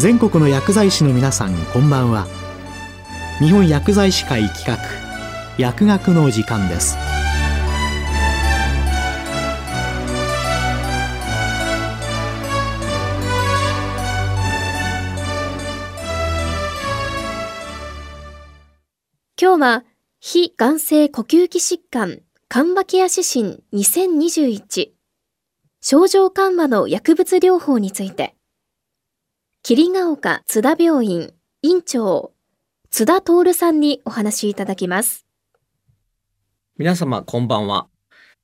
全国の薬剤師の皆さんこんばんは。日本薬剤師会企画薬学の時間です。今日は非がん性呼吸器疾患緩和ケア指針2021症状緩和の薬物療法について。桐ヶ丘津田病院院長津田徹さんにお話しいただきます皆様こんばんは、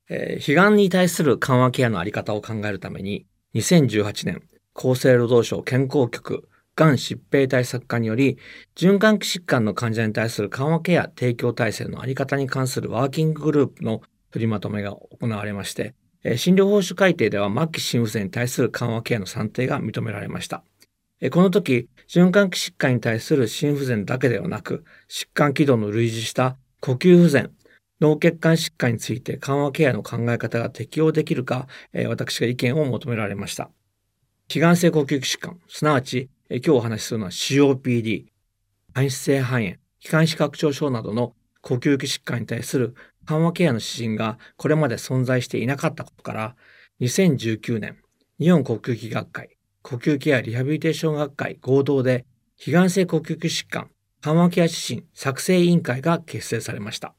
えー、悲願に対する緩和ケアのあり方を考えるために2018年厚生労働省健康局がん疾病対策課により、循環器疾患の患者に対する緩和ケア提供体制のあり方に関するワーキンググループの取りまとめが行われまして、診療報酬改定では末期心不全に対する緩和ケアの算定が認められました。この時、循環器疾患に対する心不全だけではなく、疾患軌道の類似した呼吸不全、脳血管疾患について緩和ケアの考え方が適用できるか、私が意見を求められました。気管性呼吸器疾患、すなわち今日お話しするのは COPD、間質性肺炎、気管支拡張症などの呼吸器疾患に対する緩和ケアの指針がこれまで存在していなかったことから、2019年、日本呼吸器学会、呼吸ケアリハビリテーション学会合同で、非がん性呼吸器疾患緩和ケア指針作成委員会が結成されました。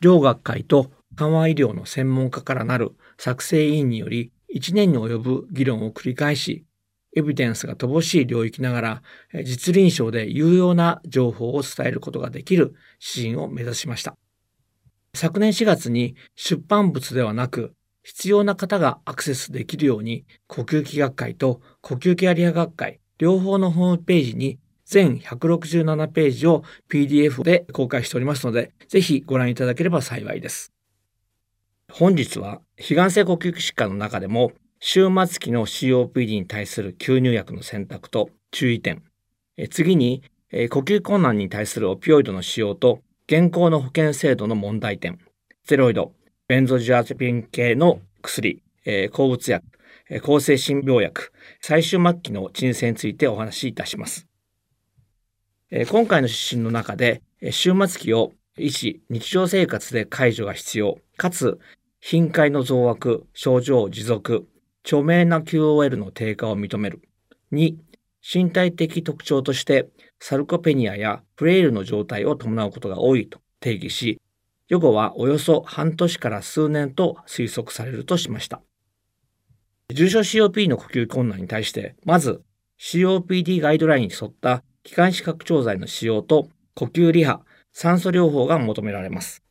両学会と緩和医療の専門家からなる作成委員により、1年に及ぶ議論を繰り返し、エビデンスが乏しい領域ながら、実臨床で有用な情報を伝えることができる指針を目指しました。昨年4月に出版物ではなく、必要な方がアクセスできるように、呼吸器学会と呼吸器アリア学会、両方のホームページに全167ページを PDF で公開しておりますので、ぜひご覧いただければ幸いです。本日は、非がん性呼吸器疾患の中でも、終末期の COPD に対する吸入薬の選択と注意点。次に、呼吸困難に対するオピオイドの使用と現行の保険制度の問題点。ステロイド、ベンゾジアゼピン系の薬、抗うつ薬、抗精神病薬、最終末期の鎮静についてお話しいたします。え今回の指針の中で、終末期を医師、日常生活で解除が必要、かつ頻回の増悪、症状持続、著名な QOL の低下を認める。2、身体的特徴としてサルコペニアやフレイルの状態を伴うことが多いと定義し、予後はおよそ半年から数年と推測されるとしました。重症 COP の呼吸困難に対して、まず COPD ガイドラインに沿った気管支拡張剤の使用と呼吸リハ、酸素療法が求められます。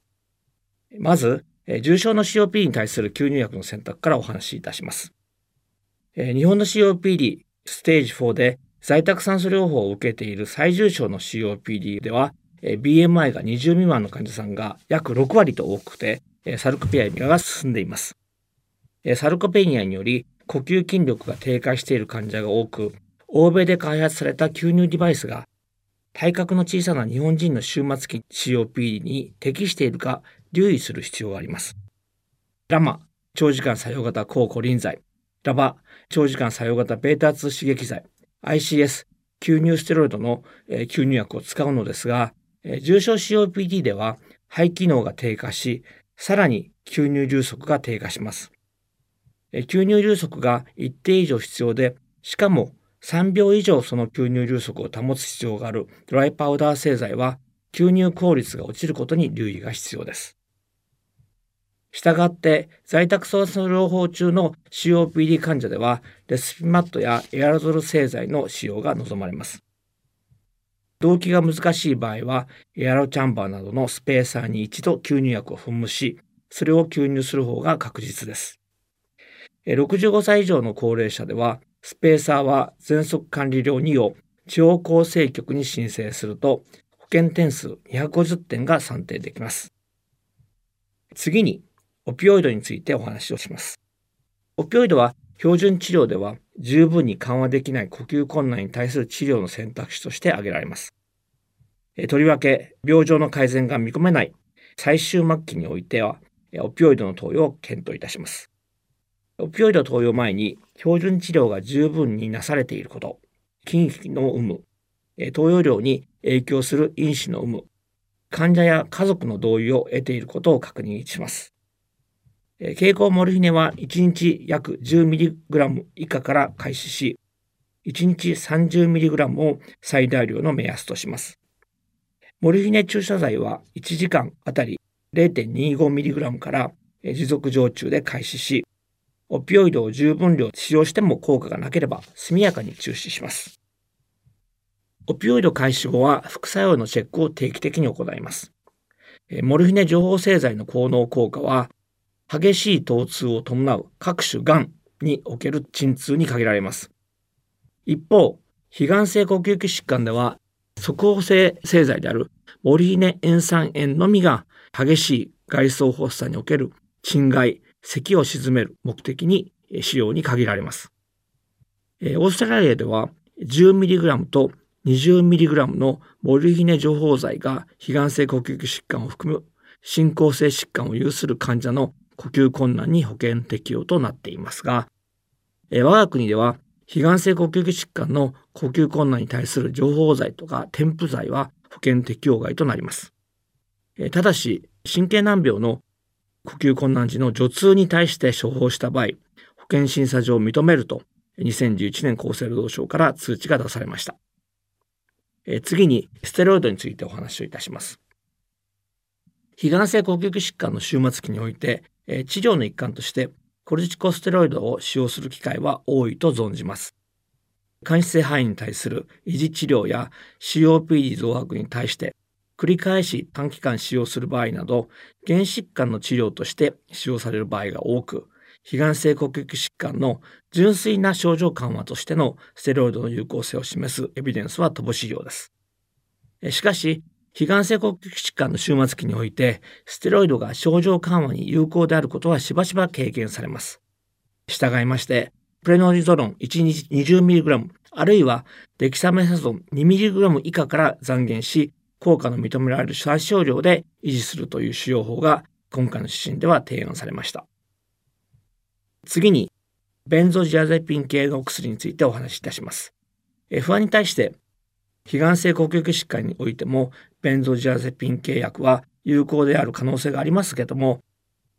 まず、重症の COP に対する吸入薬の選択からお話しいたします。日本の COPD ステージ4で在宅酸素療法を受けている最重症の COPD では、BMI が20未満の患者さんが約6割と多くて、サルコペニアが進んでいます。サルコペニアにより呼吸筋力が低下している患者が多く、欧米で開発された吸入デバイスが体格の小さな日本人の終末期 COPD に適しているか留意する必要があります。ラマ、長時間作用型抗コリン剤、ラバ、長時間作用型 β2 刺激剤、ICS、吸入ステロイドの、え吸入薬を使うのですが、重症 COPD では肺機能が低下し、さらに吸入流速が低下します。吸入流速が一定以上必要で、しかも3秒以上その吸入流速を保つ必要があるドライパウダー製剤は吸入効率が落ちることに留意が必要です。したがって、在宅酸素療法中の COPD 患者では、レスピマットやエアロゾル製剤の使用が望まれます。動機が難しい場合は、エアロチャンバーなどのスペーサーに一度吸入薬を噴霧し、それを吸入する方が確実です。65歳以上の高齢者では、スペーサーは喘息管理料2を地方厚生局に申請すると、保険点数250点が算定できます。次に、オピオイドについてお話をします。オピオイドは標準治療では十分に緩和できない呼吸困難に対する治療の選択肢として挙げられます。とりわけ、病状の改善が見込めない最終末期においては、オピオイドの投与を検討いたします。オピオイド投与前に標準治療が十分になされていること、筋液の有無、投与量に影響する因子の有無、患者や家族の同意を得ていることを確認します。経口モルヒネは1日約 10mg 以下から開始し、1日 30mg を最大量の目安とします。モルヒネ注射剤は1時間あたり 0.25mg から持続常駐で開始し、オピオイドを十分量使用しても効果がなければ速やかに中止します。オピオイド開始後は副作用のチェックを定期的に行います。モルヒネ情報製剤の効能効果は、激しい疼痛を伴う各種がんにおける鎮痛に限られます。一方、非がん性呼吸器疾患では、速報性製剤であるモルヒネ塩酸塩のみが激しい外装発作における侵害、咳を鎮める目的に使用に限られます。オーストラリアでは 10mg と 20mg のモルヒネ情報剤が非がん性呼吸器疾患を含む進行性疾患を有する患者の呼吸困難に保険適用となっていますが、え我が国では非がん性呼吸器疾患の呼吸困難に対する情報剤とか添付剤は保険適用外となります。えただし、神経難病の呼吸困難時の除痛に対して処方した場合、保険審査上を認めると、2011年厚生労働省から通知が出されました。え次に、ステロイドについてお話をいたします。非がん性呼吸器疾患の終末期において、え治療の一環としてコルチコステロイドを使用する機会は多いと存じます。間質性肺炎に対する維持治療や COPD 増悪に対して繰り返し短期間使用する場合など、原疾患の治療として使用される場合が多く、非がん性呼吸器疾患の純粋な症状緩和としてのステロイドの有効性を示すエビデンスは乏しいようです。しかし、非がん性呼吸器疾患の終末期において、ステロイドが症状緩和に有効であることはしばしば経験されます。従いまして、プレノリゾロン1日 20mg、あるいはデキサメサゾン 2mg 以下から残減し、効果の認められる最小量で維持するという使用法が今回の指針では提案されました。次に、ベンゾジアゼピン系のお薬についてお話しいたします。F1 に対して、非がん性呼吸器疾患においても、ベンゾジアゼピン系薬は有効である可能性がありますけども、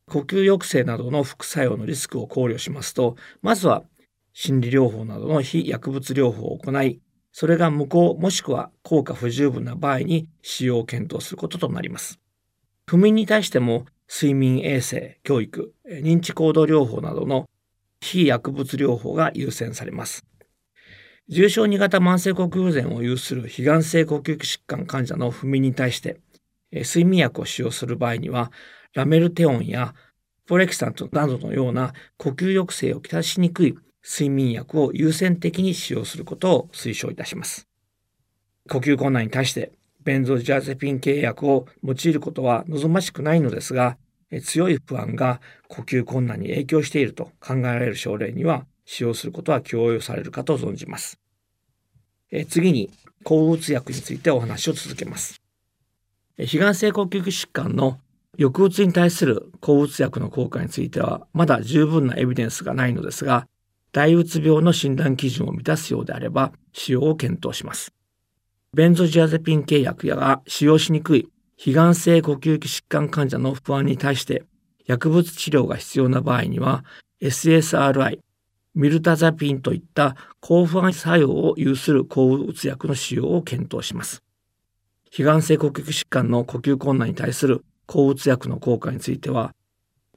呼吸抑制などの副作用のリスクを考慮しますと、まずは心理療法などの非薬物療法を行い、それが無効もしくは効果不十分な場合に使用を検討することとなります。不眠に対しても睡眠衛生、教育、認知行動療法などの非薬物療法が優先されます。重症2型慢性呼吸不全を有する非がん性呼吸器疾患患者の不眠に対して睡眠薬を使用する場合にはラメルテオンやポレキサントなどのような呼吸抑制をきたしにくい睡眠薬を優先的に使用することを推奨いたします。呼吸困難に対してベンゾジャゼピン系薬を用いることは望ましくないのですが、強い不安が呼吸困難に影響していると考えられる症例には使用することは強要されるかと存じます。え次に、抗うつ薬についてお話を続けます。非がん性呼吸器疾患の抑うつに対する抗うつ薬の効果についてはまだ十分なエビデンスがないのですが、大うつ病の診断基準を満たすようであれば使用を検討します。ベンゾジアゼピン契約やが使用しにくい非がん性呼吸器疾患患者の不安に対して薬物治療が必要な場合には SSRI、ミルタザピンといった抗不安作用を有する抗うつ薬の使用を検討します。非がん性呼吸疾患の呼吸困難に対する抗うつ薬の効果については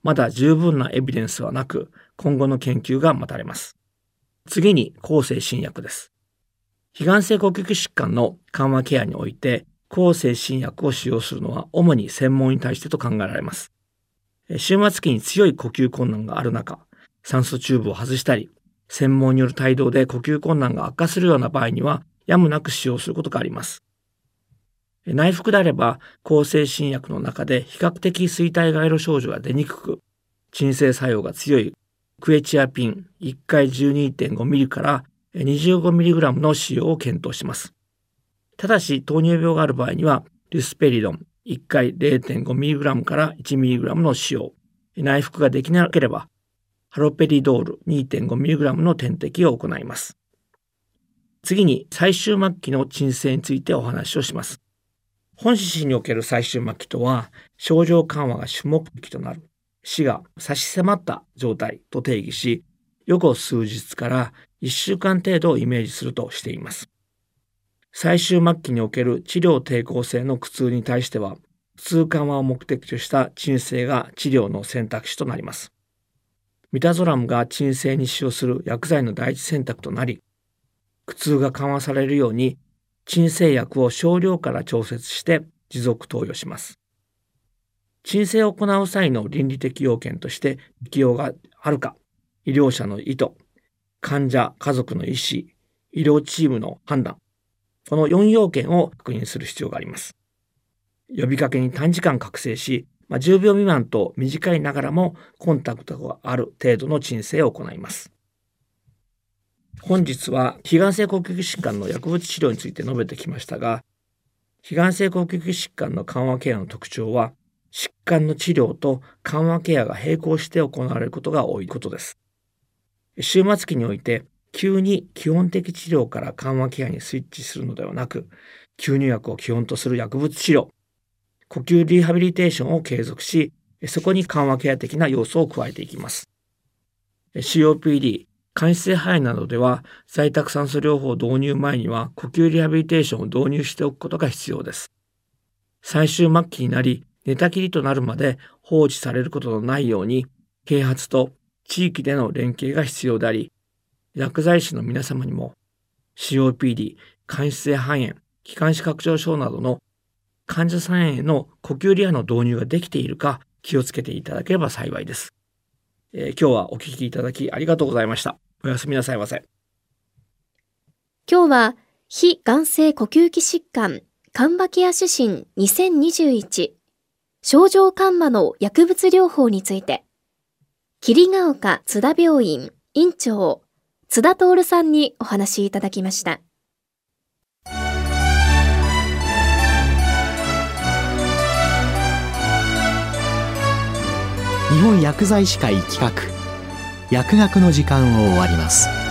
まだ十分なエビデンスはなく今後の研究が待たれます。次に抗精神薬です。非がん性呼吸疾患の緩和ケアにおいて、抗精神薬を使用するのは主に専門に対してと考えられます。終末期に強い呼吸困難がある中、酸素チューブを外したり、専門による帯同で呼吸困難が悪化するような場合には、やむなく使用することがあります。内服であれば、抗精神薬の中で比較的衰退外路症状が出にくく、鎮静作用が強いクエチアピン1回 12.5mg から 25mg の使用を検討します。ただし、糖尿病がある場合には、リュスペリドン1回 0.5mg から 1mg の使用。内服ができなければ、ハロペリドール 2.5mg の点滴を行います。次に最終末期の鎮静についてお話をします。本指針における最終末期とは、症状緩和が主目的となる死が差し迫った状態と定義し、予後数日から1週間程度をイメージするとしています。最終末期における治療抵抗性の苦痛に対しては、苦痛緩和を目的とした鎮静が治療の選択肢となります。ミタゾラムが鎮静に使用する薬剤の第一選択となり、苦痛が緩和されるように鎮静薬を少量から調節して持続投与します。鎮静を行う際の倫理的要件として適用があるか、医療者の意図、患者、家族の意思、医療チームの判断、この4要件を確認する必要があります。呼びかけに短時間覚醒し、まあ、10秒未満と短いながらもコンタクトがある程度の鎮静を行います。本日は、非がん性呼吸器疾患の薬物治療について述べてきましたが、非がん性呼吸器疾患の緩和ケアの特徴は、疾患の治療と緩和ケアが並行して行われることが多いことです。終末期において、急に基本的治療から緩和ケアにスイッチするのではなく、吸入薬を基本とする薬物治療、呼吸リハビリテーションを継続し、そこに緩和ケア的な要素を加えていきます。COPD、間質性肺炎などでは在宅酸素療法導入前には呼吸リハビリテーションを導入しておくことが必要です。最終末期になり寝たきりとなるまで放置されることのないように啓発と地域での連携が必要であり、薬剤師の皆様にも COPD、間質性肺炎、気管支拡張症などの患者さんへの呼吸リハの導入ができているか気をつけていただければ幸いです。えー、今日はお聞きいただきありがとうございました。おやすみなさいませ。今日は、非眼性呼吸器疾患緩和ケア指針2021症状緩和の薬物療法について、桐ヶ丘津田病院院長津田徹さんにお話しいただきました。日本薬剤師会企画。薬学の時間を終わります。